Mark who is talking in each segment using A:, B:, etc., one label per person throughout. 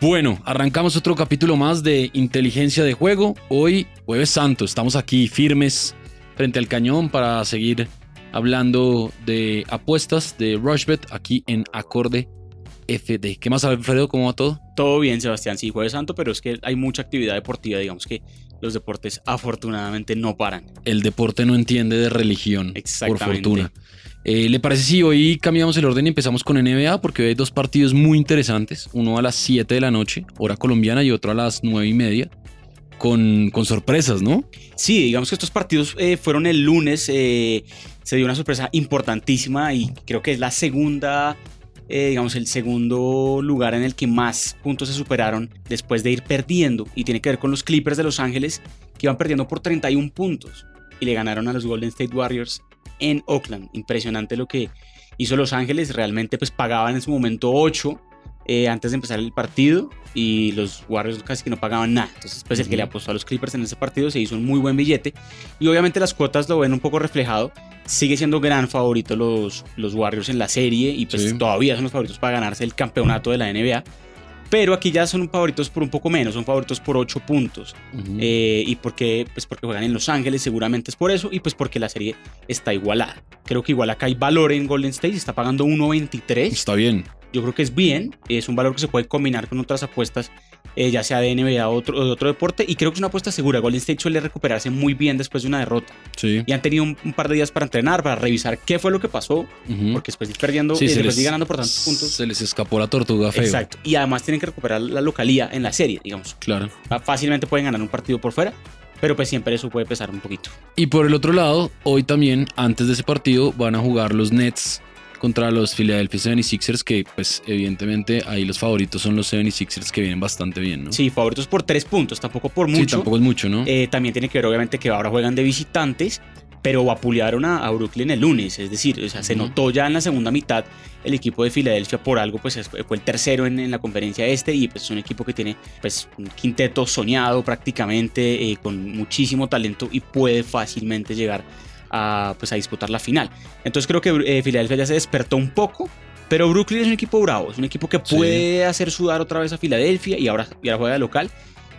A: Bueno, arrancamos otro capítulo más de Inteligencia de Juego. Hoy, jueves santo, estamos aquí firmes frente al cañón para seguir hablando de apuestas de Rushbet aquí en Acorde FD. ¿Qué más, Alfredo? ¿Cómo va todo?
B: Todo bien, Sebastián. Sí, jueves santo, pero es que hay mucha actividad deportiva. Digamos que los deportes afortunadamente no paran.
A: El deporte no entiende de religión, por fortuna. Eh, ¿Le parece si hoy cambiamos el orden y empezamos con NBA? Porque hoy hay dos partidos muy interesantes. Uno a las 7 de la noche, hora colombiana, y otro a las 9 y media. Con, con sorpresas, ¿no?
B: Sí, digamos que estos partidos eh, fueron el lunes. Eh, se dio una sorpresa importantísima y creo que es la segunda digamos, el segundo lugar en el que más puntos se superaron después de ir perdiendo. Y tiene que ver con los Clippers de Los Ángeles, que iban perdiendo por 31 puntos. Y le ganaron a los Golden State Warriors en Oakland. Impresionante lo que hizo Los Ángeles. Realmente pues pagaban en su momento 8 eh, antes de empezar el partido y los Warriors casi que no pagaban nada. Entonces pues el que le apostó a los Clippers en ese partido se hizo un muy buen billete. Y obviamente las cuotas lo ven un poco reflejado. Sigue siendo gran favorito los, los Warriors en la serie y pues todavía son los favoritos para ganarse el campeonato de la NBA. Pero aquí ya son favoritos por un poco menos, son favoritos por 8 puntos. Eh, ¿Y por qué? Pues porque juegan en Los Ángeles, seguramente es por eso, y pues porque la serie está igualada. Creo que igual acá hay valor en Golden State, está pagando 1.23.
A: Está bien.
B: Yo creo que es bien, es un valor que se puede combinar con otras apuestas eh, ya sea de NBA o otro, de otro deporte, y creo que es una apuesta segura. Golden State suele recuperarse muy bien después de una derrota.
A: Sí.
B: Y han tenido un, par de días para entrenar, para revisar qué fue lo que pasó, porque después de ir perdiendo, y después de ir ganando por tantos puntos.
A: Se les escapó la tortuga feo.
B: Exacto. Y además tienen que recuperar la localía en la serie, digamos.
A: Claro.
B: Fácilmente pueden ganar un partido por fuera. Pero pues siempre eso puede pesar un poquito.
A: Y por el otro lado, hoy también, antes de ese partido, van a jugar los Nets contra los Philadelphia 76ers, que pues evidentemente ahí los favoritos son los 76ers que vienen bastante bien, ¿no?
B: Sí, favoritos por tres puntos, tampoco por mucho. Sí,
A: tampoco es mucho, ¿no?
B: Eh, también tiene que ver obviamente que ahora juegan de visitantes, pero vapulearon a, a Brooklyn el lunes, es decir, o sea, se notó ya en la segunda mitad el equipo de Filadelfia por algo, pues fue el tercero en, la conferencia este y pues es un equipo que tiene pues un quinteto soñado prácticamente, eh, con muchísimo talento y puede fácilmente llegar a, pues, a disputar la final. Entonces creo que eh, Filadelfia ya se despertó un poco, pero Brooklyn es un equipo bravo, es un equipo que puede hacer sudar otra vez a Filadelfia y ahora, y ahora juega de local.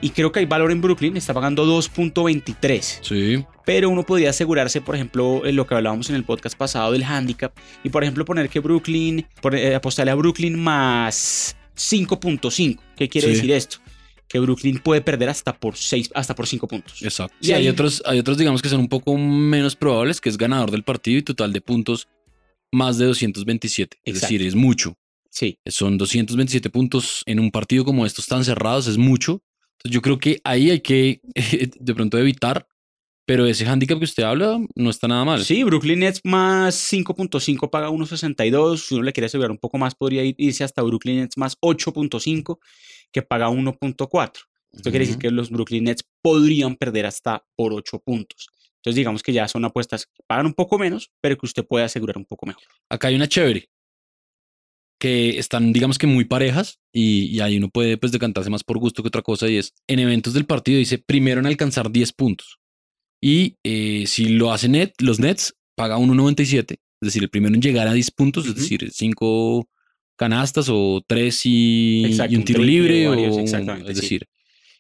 B: Y creo que hay valor en Brooklyn, está pagando 2.23.
A: Sí.
B: Pero uno podría asegurarse, por ejemplo, en lo que hablábamos en el podcast pasado del handicap, y por ejemplo poner que Brooklyn, eh, apostarle a Brooklyn más 5.5. ¿Qué quiere decir esto? Que Brooklyn puede perder hasta por 6, hasta por 5 puntos.
A: Exacto. Y hay, otros, hay otros, digamos, que son un poco menos probables, que es ganador del partido y total de puntos más de 227. Es decir, es mucho.
B: Sí.
A: Son 227 puntos en un partido como estos tan cerrados, es mucho. Entonces yo creo que ahí hay que de pronto evitar, pero ese handicap que usted habla no está nada mal.
B: Sí, Brooklyn Nets más 5.5 paga 1.62. Si uno le quiere asegurar un poco más, podría irse hasta Brooklyn Nets más 8.5 que paga 1.4. Esto quiere decir que los Brooklyn Nets podrían perder hasta por 8 puntos. Entonces digamos que ya son apuestas que pagan un poco menos, pero que usted puede asegurar un poco mejor.
A: Acá hay una chévere, que están digamos que muy parejas y, ahí uno puede pues decantarse más por gusto que otra cosa y es en eventos del partido dice primero en alcanzar 10 puntos. Y eh, si lo hacen net, los Nets paga 1.97, es decir, el primero en llegar a 10 puntos, es decir, 5 canastas o tres y, un tiro libre. o, es decir,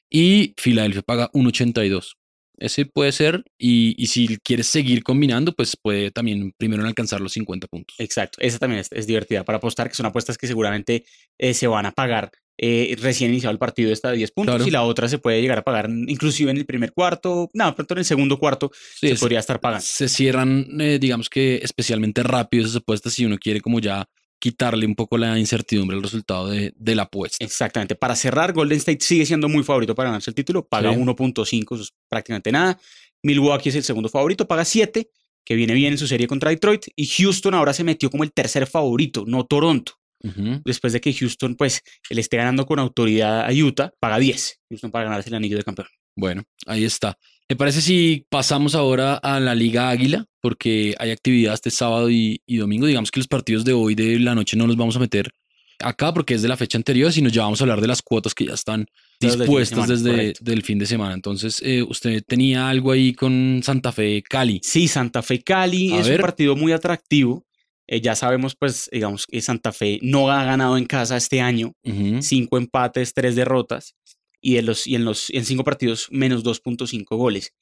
A: y Filadelfia paga 1.82. Ese puede ser, y, si quieres seguir combinando, pues puede también primero alcanzar los 50 puntos.
B: Exacto, esa también es, divertida para apostar, que son apuestas que seguramente eh, se van a pagar eh, recién iniciado el partido está de 10 puntos y la otra se puede llegar a pagar inclusive en el primer cuarto, no, pronto en el segundo cuarto se podría estar pagando.
A: Se cierran, eh, digamos que especialmente rápido esas apuestas si uno quiere como ya quitarle un poco la incertidumbre al resultado de, la apuesta.
B: Exactamente. Para cerrar, Golden State sigue siendo muy favorito para ganarse el título, paga 1.5, eso es prácticamente nada. Milwaukee es el segundo favorito, paga 7, que viene bien en su serie contra Detroit. Y Houston ahora se metió como el tercer favorito, no Toronto. Después de que Houston, pues, le esté ganando con autoridad a Utah, paga 10. Houston para ganarse el anillo de campeón.
A: Bueno, ahí está. ¿Me parece si pasamos ahora a la Liga Águila? Porque hay actividad este sábado y, domingo. Digamos que los partidos de hoy de la noche no los vamos a meter acá porque es de la fecha anterior, sino ya vamos a hablar de las cuotas que ya están dispuestas desde, el fin de semana. Entonces, eh, usted tenía algo ahí con Santa Fe Cali.
B: Sí, Santa Fe Cali es un partido muy atractivo. Eh, ya sabemos, pues, digamos que Santa Fe no ha ganado en casa este año. Cinco empates, tres derrotas. Y, de los, y en los en cinco partidos, menos 2.5 goles.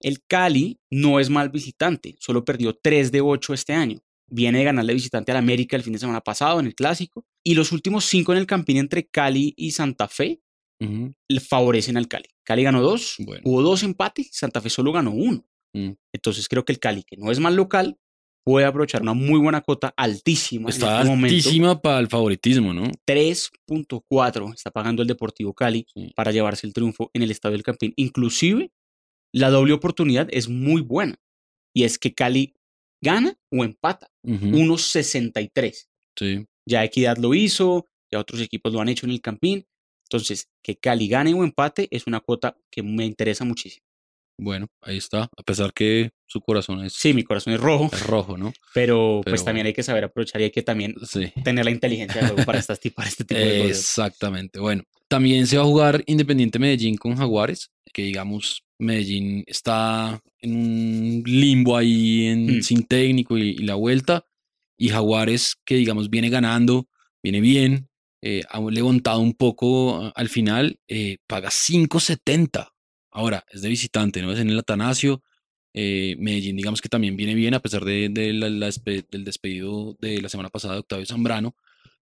B: El Cali no es mal visitante, solo perdió 3 de 8 este año. Viene de ganarle visitante al América el fin de semana pasado en el Clásico. Y los últimos cinco en el Campín entre Cali y Santa Fe le favorecen al Cali. Cali ganó dos,
A: Bueno.
B: hubo dos empates, Santa Fe solo ganó uno.
A: Mm.
B: Entonces creo que el Cali, que no es mal local, puede aprovechar una muy buena cuota altísima.
A: Está
B: en este momento.
A: altísima para el favoritismo, ¿no?
B: 3.4 está pagando el Deportivo Cali
A: Sí.
B: para llevarse el triunfo en el Estadio del Campín. Inclusive, la doble oportunidad es muy buena. Y es que Cali gana o empata.
A: Ujú.
B: 1.63.
A: Sí.
B: Ya Equidad lo hizo, ya otros equipos lo han hecho en el Campín. Entonces, que Cali gane o empate es una cuota que me interesa muchísimo.
A: Bueno, ahí está. A pesar que su corazón es,
B: Sí, mi corazón es rojo,
A: es rojo, ¿no?
B: pero,
A: Pero
B: pues también hay que saber aprovechar y hay que también
A: Sí.
B: tener la inteligencia de juego para, estas, para este tipo de cosas.
A: Exactamente. Bueno, también se va a jugar Independiente Medellín con Jaguares, que digamos, Medellín está en un limbo ahí en-
B: Mm.
A: sin técnico y, y la vuelta. Y Jaguares, que digamos, viene ganando, viene bien, eh, ha levantado un poco al final, eh, paga 5.70. Ahora, es de visitante, ¿no? Es en el Atanasio. eh, Medellín, digamos que también viene bien, a pesar de, de la- la despe- del despedido de la semana pasada de Octavio Zambrano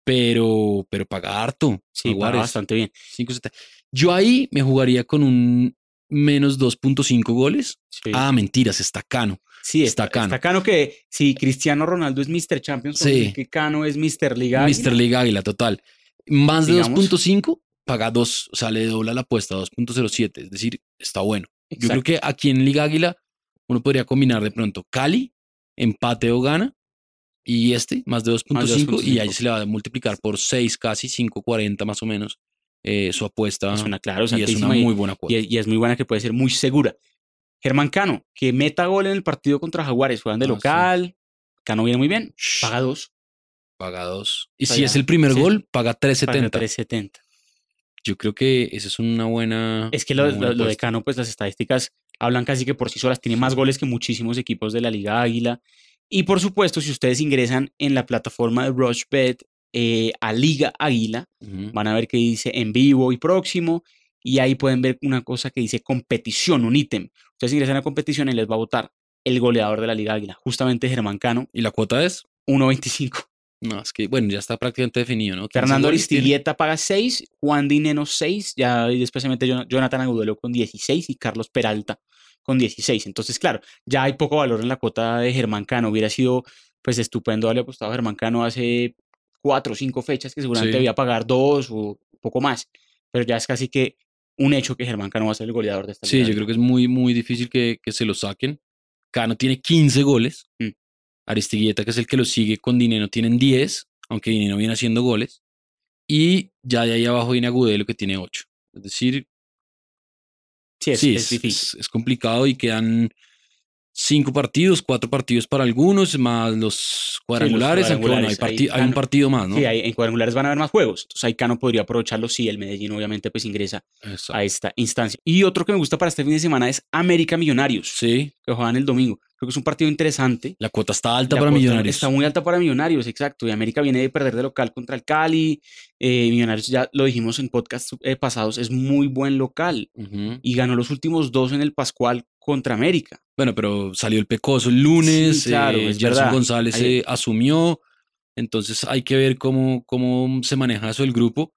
A: pero, pero paga harto.
B: Sí, paga bastante bien.
A: 5.70. Yo ahí me jugaría con un menos 2.5 goles.
B: Sí.
A: Ah, mentiras, está Cano.
B: Sí,
A: Está Cano.
B: está Cano que si Cristiano Ronaldo es Mr. Champions,
A: Sí.
B: que Cano es Mr. Liga.
A: Mr. Liga Águila, total. Más de
B: Digamos.
A: 2.5, paga 2, o sea, le dobla la apuesta, 2.07. Es decir, está bueno. Yo creo que aquí en Liga Águila uno podría combinar de pronto Cali, empate o gana, y este, más de 2.5, y ahí
B: 2.5.
A: se le va a multiplicar por 6, casi 5.40 más o menos, eh, su apuesta.
B: es una, claro,
A: y es una muy buena
B: y, es- y es muy buena que puede ser muy segura. Germán Cano, que meta gol en el partido contra Jaguares, juegan de
A: Ah, sí.
B: local. Cano viene muy bien, paga dos,
A: paga 2. Y si es el primer
B: sí,
A: gol, paga
B: paga
A: 3.70.
B: 370.
A: Yo creo que esa es una buena.
B: Es que lo, lo- lo de. Cano, pues las estadísticas hablan casi que por sí solas. Tiene más goles que muchísimos equipos de la Liga Águila. Y por supuesto, si ustedes ingresan en la plataforma de Rushbet eh, a Liga Águila, van a ver que dice en vivo y próximo. Y ahí pueden ver una cosa que dice competición, un ítem. Ustedes ingresan a competición y les va a votar el goleador de la Liga Águila, justamente Germán Cano,
A: ¿Y la cuota es?
B: 1.25.
A: No, es que, bueno, ya está prácticamente definido, ¿no? 15
B: Fernando. Aristigueta paga 6, Juan Dineno 6, ya y después se mete Jon- Jonathan Agudelo con 16 y Carlos Peralta con 16. Entonces, claro, ya hay poco valor en la cuota de Germán Cano. Hubiera sido pues estupendo haberle apostado a Germán Cano hace cuatro o cinco fechas que seguramente
A: Sí.
B: debía pagar dos o un poco más. Pero ya es casi que un hecho que Germán Cano va a ser el goleador de esta
A: Sí,
B: liga.
A: yo creo que es muy, muy difícil que, que se lo saquen. Cano tiene 15 goles.
B: Mm.
A: Aristigueta, que es el que lo sigue con Dinero, tienen 10, aunque Dinero viene haciendo goles. Y ya de ahí abajo viene Agudelo, que tiene 8. Es decir,
B: Sí, es,
A: sí,
B: es
A: es- es complicado y quedan cinco partidos, cuatro partidos para algunos, más los cuadrangulares. aunque bueno, hay, un partido más, ¿no?
B: Sí, en cuadrangulares van a haber más juegos. Entonces ahí Cano podría aprovecharlo si el Medellín obviamente pues ingresa
A: Exacto.
B: a esta instancia. Y otro que me gusta para este fin de semana es América Millonarios,
A: Sí,
B: que juegan el domingo. Creo que es un partido interesante.
A: la cuota está alta
B: La
A: para Millonarios.
B: Está muy alta para Millonarios, exacto. Y América viene de perder de local contra el Cali. Eh, Millonarios, ya lo dijimos en podcast eh, pasados, es muy buen local. Y ganó los últimos dos en el Pascual contra América.
A: Bueno, pero salió el Pecoso el lunes,
B: Sí, claro,
A: eh,
B: es
A: Gerson. González eh, asumió, entonces hay que ver cómo, cómo se maneja eso el grupo.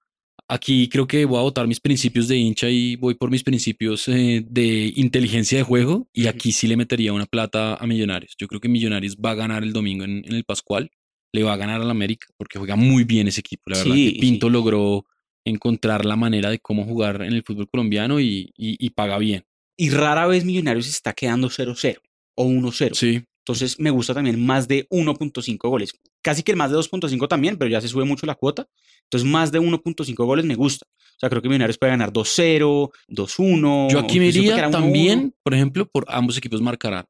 A: Aquí creo que voy a votar mis principios de hincha y voy por mis principios eh, de inteligencia de juego y aquí sí le metería una plata a Millonarios. Yo creo que Millonarios va a ganar el domingo en, en el Pascual, le va a ganar al América porque juega muy bien ese equipo. La verdad
B: Sí,
A: que Pinto
B: sí.
A: logró encontrar la manera de cómo jugar en el fútbol colombiano y, y- y paga bien.
B: Y rara vez Millonarios está quedando 0-0 o 1-0.
A: Sí,
B: Entonces me gusta también más de 1.5 goles. Casi que el más de 2.5 también, pero ya se sube mucho la cuota. Entonces más de 1.5 goles me gusta. O sea, creo que Millonarios puede ganar 2-0, 2-1.
A: Yo aquí me iría
B: quedar 1-1.
A: también, por ejemplo, por ambos equipos marcarán.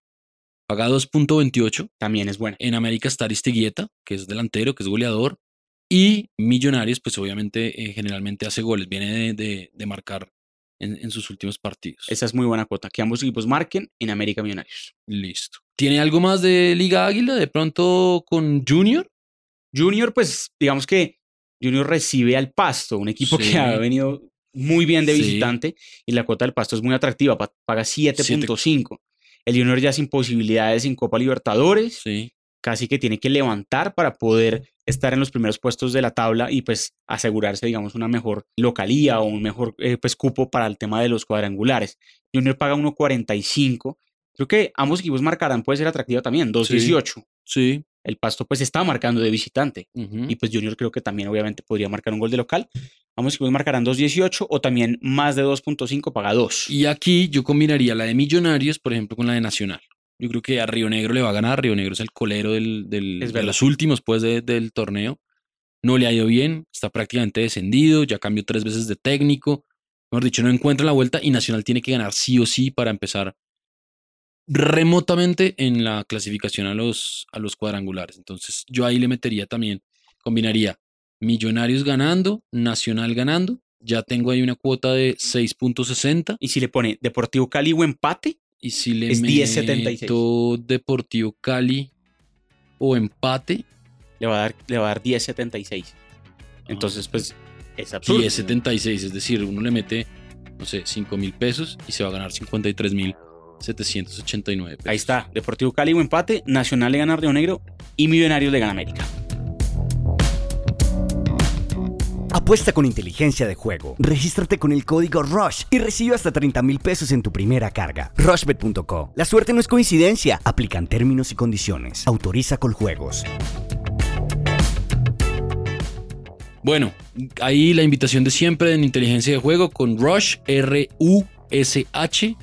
A: Paga 2.28.
B: También es buena.
A: En América está Aristiguieta, que es delantero, que es goleador. Y Millonarios, pues obviamente, eh, generalmente hace goles. Viene de, de- de marcar en, en sus últimos partidos.
B: Esa es muy buena cuota. Que ambos equipos marquen en América Millonarios.
A: Listo. ¿Tiene algo más de Liga Águila de pronto con Junior?
B: Junior, pues digamos que Junior recibe al Pasto, un equipo
A: Sí.
B: que ha venido muy bien de
A: Sí.
B: visitante y la cuota del Pasto es muy atractiva, pa- paga 7.5. El Junior ya sin posibilidades en Copa Libertadores,
A: Sí.
B: casi que tiene que levantar para poder estar en los primeros puestos de la tabla y pues asegurarse, digamos, una mejor localía o un mejor eh, pues, cupo para el tema de los cuadrangulares. Junior paga 1.45. Creo que ambos equipos marcarán, puede ser atractiva también, 2.18.
A: Sí.
B: El Pasto pues está marcando de visitante y pues Junior creo que también obviamente podría marcar un gol de local. Ambos equipos marcarán 2.18 o también más de 2.5 paga 2.
A: Y aquí yo combinaría la de Millonarios, por ejemplo, con la de Nacional. Yo creo que a Río Negro le va a ganar. Río Negro es el colero del, del-
B: Es
A: de los últimos pues, de- del torneo. No le ha ido bien, está prácticamente descendido, ya cambió tres veces de técnico. Mejor dicho, no encuentra la vuelta y Nacional tiene que ganar sí o sí para empezar remotamente en la clasificación a los, a los cuadrangulares. Entonces yo ahí le metería también, combinaría Millonarios ganando, Nacional ganando. Ya tengo ahí una cuota de 6.60.
B: Y si le pone Deportivo Cali o empate,
A: Y si le
B: Es 10.76.
A: meto Deportivo Cali o empate,
B: le va a dar, le va a dar 10.76. Entonces pues es absurdo.
A: 10.76. Es decir, uno le mete, no sé, 5 mil pesos y se va a ganar 53 mil 789 pesos.
B: Ahí está, Deportivo Cali o empate, Nacional le gana a Río Negro y Millonarios le gana a América.
C: Apuesta con inteligencia de juego. Regístrate con el código RUSH y recibe hasta 30 mil pesos en tu primera carga. RushBet.co. La suerte no es coincidencia. Aplican términos y condiciones. Autoriza con juegos.
A: Bueno, ahí la invitación de siempre en inteligencia de juego con Rush, R-U-S-H.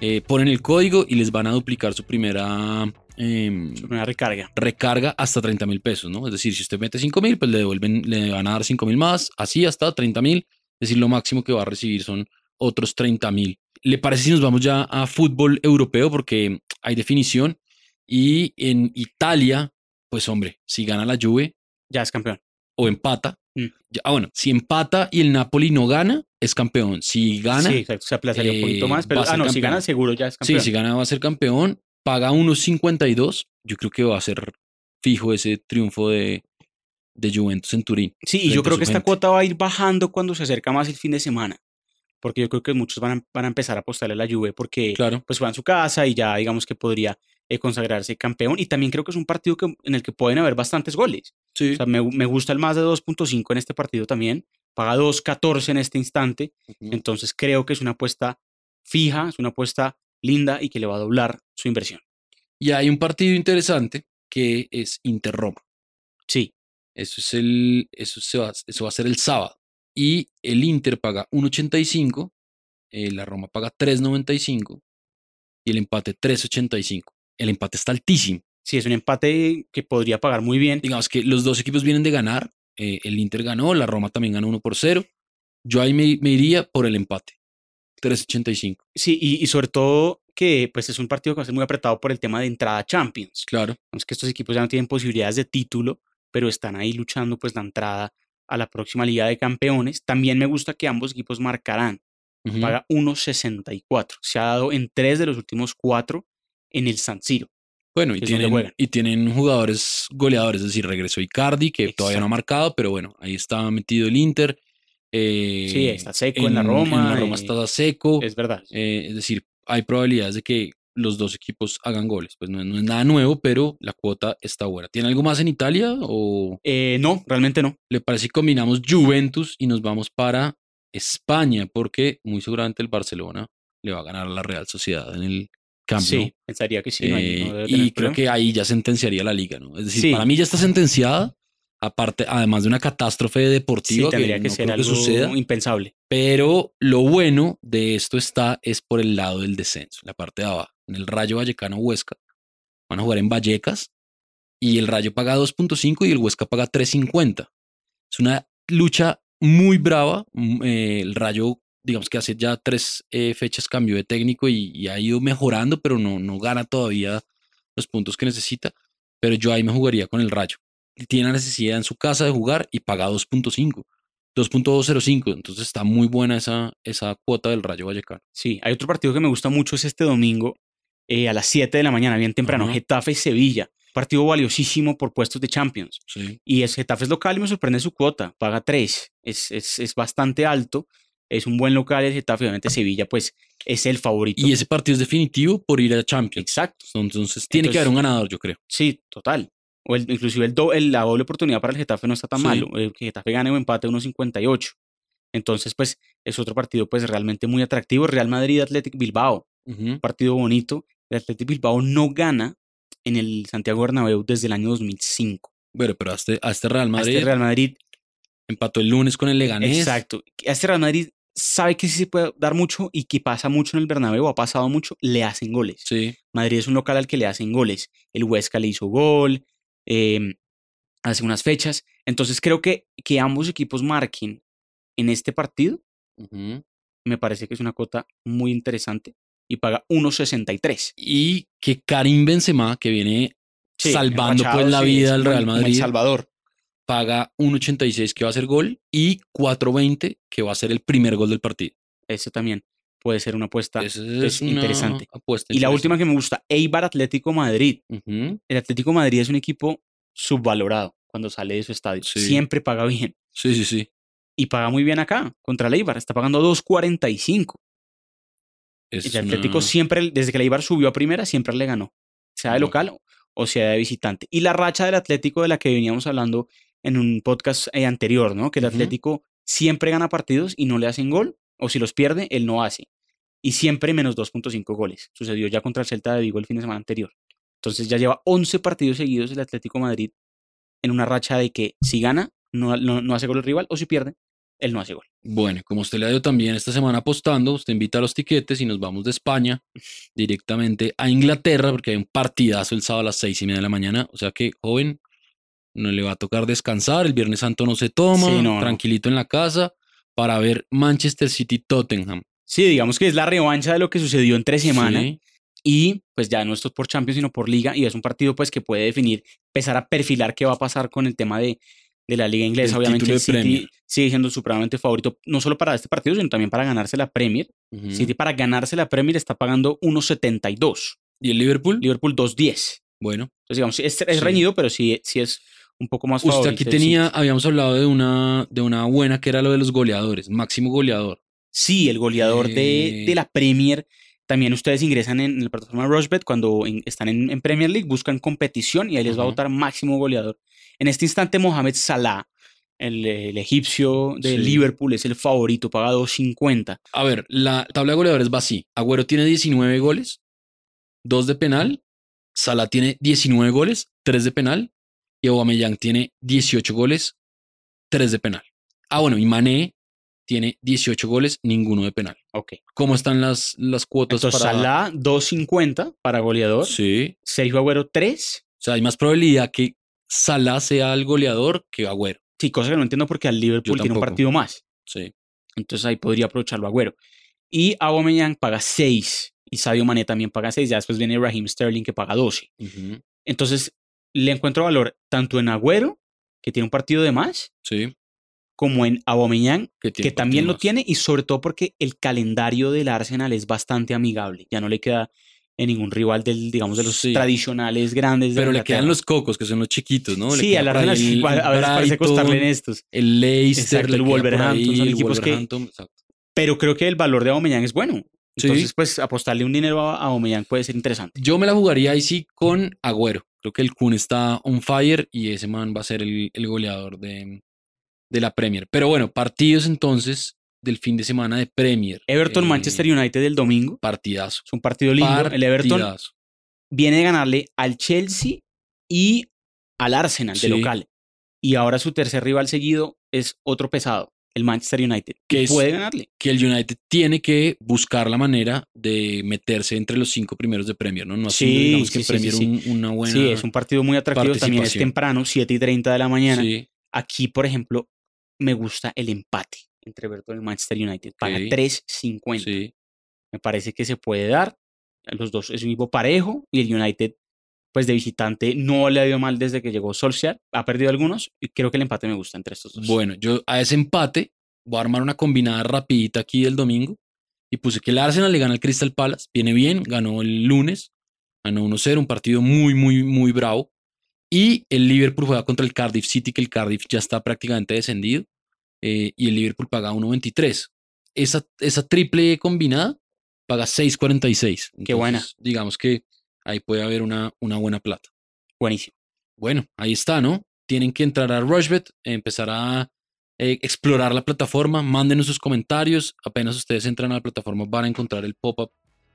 A: Eh, ponen el código y les van a duplicar su primera
B: Su primera recarga.
A: recarga hasta 30 mil pesos, ¿no? Es decir, si usted mete 5 mil, pues le devuelven, le van a dar 5 mil más, así hasta 30 mil. Es decir, lo máximo que va a recibir son otros 30 mil. ¿Le parece si nos vamos ya a fútbol europeo? Porque hay definición. Y en Italia, pues hombre, si gana la Juve
B: Ya es campeón.
A: o empata.
B: Mm.
A: ya- ah, bueno, si empata y el Napoli no gana, es campeón. Si gana,
B: Sí. Se aplazaría un
A: eh,
B: poquito más. Pero,
A: va a
B: ah, no, si
A: campeón.
B: gana seguro ya es
A: sí,
B: campeón.
A: si gana va a ser campeón. Paga unos 52. Yo creo que va a ser fijo ese triunfo de, de Juventus en Turín.
B: Sí, y yo
A: a
B: creo que esta
A: gente.
B: cuota va a ir bajando cuando se acerca más el fin de semana. Porque yo creo que muchos van a, van a empezar a apostarle a la Juve porque
A: Claro.
B: pues va en su casa y ya digamos que podría eh, consagrarse campeón. Y también creo que es un partido que- en el que pueden haber bastantes goles.
A: Sí.
B: O sea, me, me gusta el más de 2.5 en este partido también. Paga 2.14 en este instante. Entonces creo que es una apuesta fija, es una apuesta linda y que le va a doblar su inversión.
A: Y hay un partido interesante que es Inter-Roma.
B: Sí,
A: Eso, es el, eso, se va, eso va a ser el sábado. Y el Inter paga 1.85, eh, la Roma paga 3.95 y el empate 3.85. El empate está altísimo.
B: sí, es un empate que podría pagar muy bien.
A: Digamos que los dos equipos vienen de ganar. eh, el Inter ganó, la Roma también ganó 1 por 0. Yo ahí me, me iría por el empate. 3.85.
B: Sí, y, y sobre todo que pues es un partido que va a ser muy apretado por el tema de entrada a Champions.
A: Claro.
B: Es que estos equipos ya no tienen posibilidades de título, pero están ahí luchando pues la entrada a la próxima Liga de Campeones. También me gusta que ambos equipos marcarán.
A: Ujú.
B: Paga 1.64. Se ha dado en tres de los últimos cuatro en el San Siro.
A: Bueno, tienen, y tienen jugadores goleadores, es decir, regresó Icardi, que todavía no ha marcado, pero bueno, ahí está metido el Inter. Eh,
B: Sí, está Seco en la Roma,
A: En la Roma
B: eh,
A: está seco.
B: Es verdad.
A: eh, es decir, hay probabilidades de que los dos equipos hagan goles. Pues no, no es nada nuevo, pero la cuota está buena. ¿Tiene algo más en Italia o
B: Eh, no, realmente no.
A: le parece que combinamos Juventus y nos vamos para España? Porque muy seguramente el Barcelona le va a ganar a la Real Sociedad en el Camp Nou.
B: Sí, pensaría que sí. no
A: Eh, y creo que ahí ya sentenciaría la liga, ¿no? Es decir,
B: Sí.
A: para mí ya está sentenciada, aparte, además de una catástrofe
B: sí,
A: deportiva
B: tendría
A: que,
B: que
A: no
B: ser
A: creo que
B: algo
A: suceda.
B: impensable.
A: Pero lo bueno de esto está es por el lado del descenso, la parte de abajo. En el Rayo Vallecano Huesca van a jugar en Vallecas y el Rayo paga 2.5 y el Huesca paga 3.50. Es una lucha muy brava. mm, eh, el Rayo, digamos que hace ya tres eh, fechas cambió de técnico y, y ha ido mejorando, pero no, no gana todavía los puntos que necesita. Pero yo ahí me jugaría con el Rayo. Tiene la necesidad en su casa de jugar y paga 2.5. 2.205, entonces está muy buena esa, esa cuota del Rayo Vallecano.
B: Sí, hay otro partido que me gusta mucho, es este domingo, eh, a las 7 de la mañana, bien temprano,
A: Ajá.
B: Getafe Sevilla. Partido valiosísimo por puestos de Champions.
A: Sí.
B: Y es Getafe es local y me sorprende su cuota, paga 3, es, es, es bastante alto, es un buen local el Getafe, obviamente Sevilla pues es el favorito.
A: Y ese partido es definitivo por ir a Champions.
B: Exacto,
A: Entonces tiene que haber un ganador, yo creo.
B: sí, total. O el- inclusive el do- el- la doble oportunidad para el Getafe no está tan
A: Sí.
B: malo, el Getafe gane o empate 1.58. Entonces pues es otro partido pues realmente muy atractivo, Real Madrid Athletic Bilbao, un partido bonito, el Athletic Bilbao no gana en el Santiago Bernabéu desde el año 2005.
A: Bueno, pero a este, a este Real
B: A
A: Madrid
B: Este Real Madrid
A: empató el lunes con el Leganés.
B: Exacto. A Este Real Madrid sabe que sí se puede dar mucho y que pasa mucho en el Bernabéu, ha pasado mucho, le hacen goles.
A: Sí.
B: Madrid es un local al que le hacen goles. El Huesca le hizo gol eh, hace unas fechas. Entonces creo que que ambos equipos marquen en este partido me parece que es una cuota muy interesante y paga 1.63.
A: Y que Karim Benzema, que viene
B: Sí,
A: salvando pues la
B: sí,
A: vida
B: el-
A: Real Madrid,
B: Salvador.
A: paga 1.86 que va a ser gol y 4.20 que va a ser el primer gol del partido.
B: Ese también puede ser una apuesta.
A: Esa
B: es
A: una
B: interesante.
A: apuesta
B: Y la última que me gusta, Eibar Atlético Madrid. El Atlético Madrid es un equipo subvalorado cuando sale de su estadio.
A: Sí.
B: Siempre paga bien.
A: Sí, sí, sí.
B: Y paga muy bien acá, contra el Eibar. Está pagando 2.45.
A: Es
B: El Atlético
A: una-
B: siempre, desde que el Eibar subió a primera, siempre le ganó. Sea de local o sea de visitante. Y la racha del Atlético de la que veníamos hablando en un podcast eh, anterior, ¿no? Que el. Atlético siempre gana partidos y no le hacen gol. O si los pierde, él no hace. Y siempre menos 2.5 goles. Sucedió ya contra el Celta de Vigo el fin de semana anterior. Entonces ya lleva 11 partidos seguidos el Atlético de Madrid en una racha de que si gana, no, no, no hace gol el rival, o si pierde, él no hace gol.
A: Bueno, como usted le ha ido también esta semana apostando, usted invita a los tiquetes y nos vamos de España directamente a Inglaterra porque hay un partidazo el sábado a las seis y media de la mañana. O sea que, joven, no le va a tocar descansar. El Viernes Santo no se toma,
B: Sí, no, no.
A: tranquilito en la casa para ver Manchester City Tottenham.
B: Sí, digamos que es la revancha de lo que sucedió entre semana.
A: Sí,
B: Y pues ya no esto es por Champions, sino por Liga. Y es un partido pues que puede definir, empezar a perfilar qué va a pasar con el tema de, de la Liga Inglesa. Obviamente el City
A: Premier.
B: sigue siendo supremamente favorito, no solo para este partido, sino también para ganarse la Premier.
A: ujú.
B: City para ganarse la Premier está pagando 1.72.
A: ¿Y el Liverpool?
B: Liverpool 2.10.
A: Bueno,
B: Entonces digamos, es, es
A: Sí.
B: reñido, pero sí, sí es un poco más
A: usted
B: favorito.
A: aquí tenía, habíamos hablado de una, de una buena que era lo de los goleadores, máximo goleador.
B: Sí, el goleador de,
A: Eh.
B: de la Premier. También ustedes ingresan en la plataforma Rushbet cuando en- están en, en Premier League, buscan competición y ahí les va a votar máximo goleador. En este instante, Mohamed Salah, el, el egipcio de
A: Sí.
B: Liverpool, es el favorito, paga 2.50.
A: A ver, la tabla de goleadores va así. Agüero tiene 19 goles, 2 de penal. Salah tiene 19 goles, 3 de penal. Y Aubameyang tiene 18 goles, 3 de penal. Ah, bueno, y Mané tiene 18 goles, ninguno de penal.
B: Ok.
A: ¿Cómo están las, las cuotas
B: Entonces,
A: para...?
B: Salah 2.50 para goleador.
A: Sí.
B: Sergio Agüero 3.
A: O sea, hay más probabilidad que Salah sea el goleador que Agüero.
B: Sí, cosa que no entiendo porque al Liverpool tiene un partido más.
A: Sí.
B: Entonces ahí podría aprovecharlo Agüero. Y Aubameyang paga 6. Y Sadio Mané también paga 6. Ya después viene Raheem Sterling que paga 12.
A: Ujú.
B: Entonces, le encuentro valor tanto en Agüero, que tiene un partido de más,
A: Sí.
B: Como en Aubameyang,
A: Que,
B: que también lo tiene, y sobre todo porque el calendario del Arsenal es bastante amigable. Ya no le queda en ningún rival del, digamos, de los
A: Sí.
B: tradicionales grandes. de
A: Pero le quedan los cocos, que son los chiquitos, ¿no?
B: Sí, al Arsenal sí,
A: el-
B: a veces parece costarle en estos.
A: El Leicester,
B: Exacto, el Wolverhampton,
A: ahí,
B: son
A: el
B: equipos que-
A: Wolverhampton, exacto.
B: Pero creo que el valor de Aubameyang es bueno.
A: Sí.
B: Entonces, pues apostarle un dinero a a Aubameyang puede ser interesante.
A: Yo me la jugaría ahí sí con Agüero. Creo que el Kun está on fire y ese man va a ser el, el goleador de, de la Premier. Pero bueno, partidos entonces del fin de semana de Premier.
B: Everton,
A: Eh,
B: Manchester United del domingo.
A: Partidazo.
B: Es un partido lindo. El Everton viene de ganarle al Chelsea y al Arsenal
A: Sí.
B: de local. Y ahora su tercer rival seguido es otro pesado, el Manchester United.
A: Que es-
B: puede ganarle.
A: Que el United tiene que buscar la manera de meterse entre los cinco primeros de Premier, ¿no? No
B: Sí,
A: digamos
B: sí,
A: Premier
B: sí,
A: un- una buena.
B: Sí, es un partido muy atractivo. También es temprano, 7 y 30 de la mañana.
A: Sí,
B: Aquí, por ejemplo, me gusta el empate entre Everton y Manchester United. Paga
A: Ok.
B: 3.50.
A: sí.
B: Me parece que se puede dar. Los dos es un equipo parejo y el United, pues de visitante, no le ha ido mal desde que llegó Solskjaer. Ha perdido algunos y creo que el empate me gusta entre estos dos.
A: Bueno, yo a ese empate voy a armar una combinada rapidita aquí el domingo y puse que el Arsenal le gana al Crystal Palace, viene bien, ganó el lunes, Ganó 1-0, un partido muy, muy, muy bravo. Y el Liverpool juega contra el Cardiff City, que el Cardiff ya está prácticamente descendido. eh, y el Liverpool paga 1.23. Esa, esa triple combinada paga 6.46.
B: Qué buena.
A: Digamos que ahí puede haber una, una buena plata.
B: Buenísimo.
A: Bueno, ahí está, ¿no? Tienen que entrar a Rushbet, empezar a eh, explorar la plataforma, mándenos sus comentarios. Apenas ustedes entran a la plataforma van a encontrar el pop-up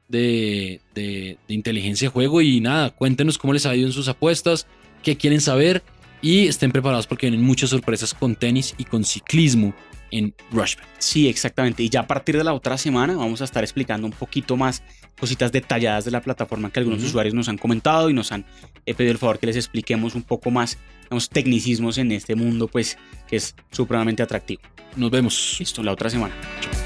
A: de, de- de inteligencia de juego y nada, cuéntenos cómo les ha ido en sus apuestas, qué quieren saber y estén preparados porque vienen muchas sorpresas con tenis y con ciclismo en Rushbet.
B: Sí, exactamente. Y ya a partir de la otra semana vamos a estar explicando un poquito más cositas detalladas de la plataforma que algunos usuarios nos han comentado y nos han eh, pedido el favor que les expliquemos un poco más los tecnicismos en este mundo, pues que es supremamente atractivo.
A: Nos vemos.
B: Listo, la otra semana.
A: Chao.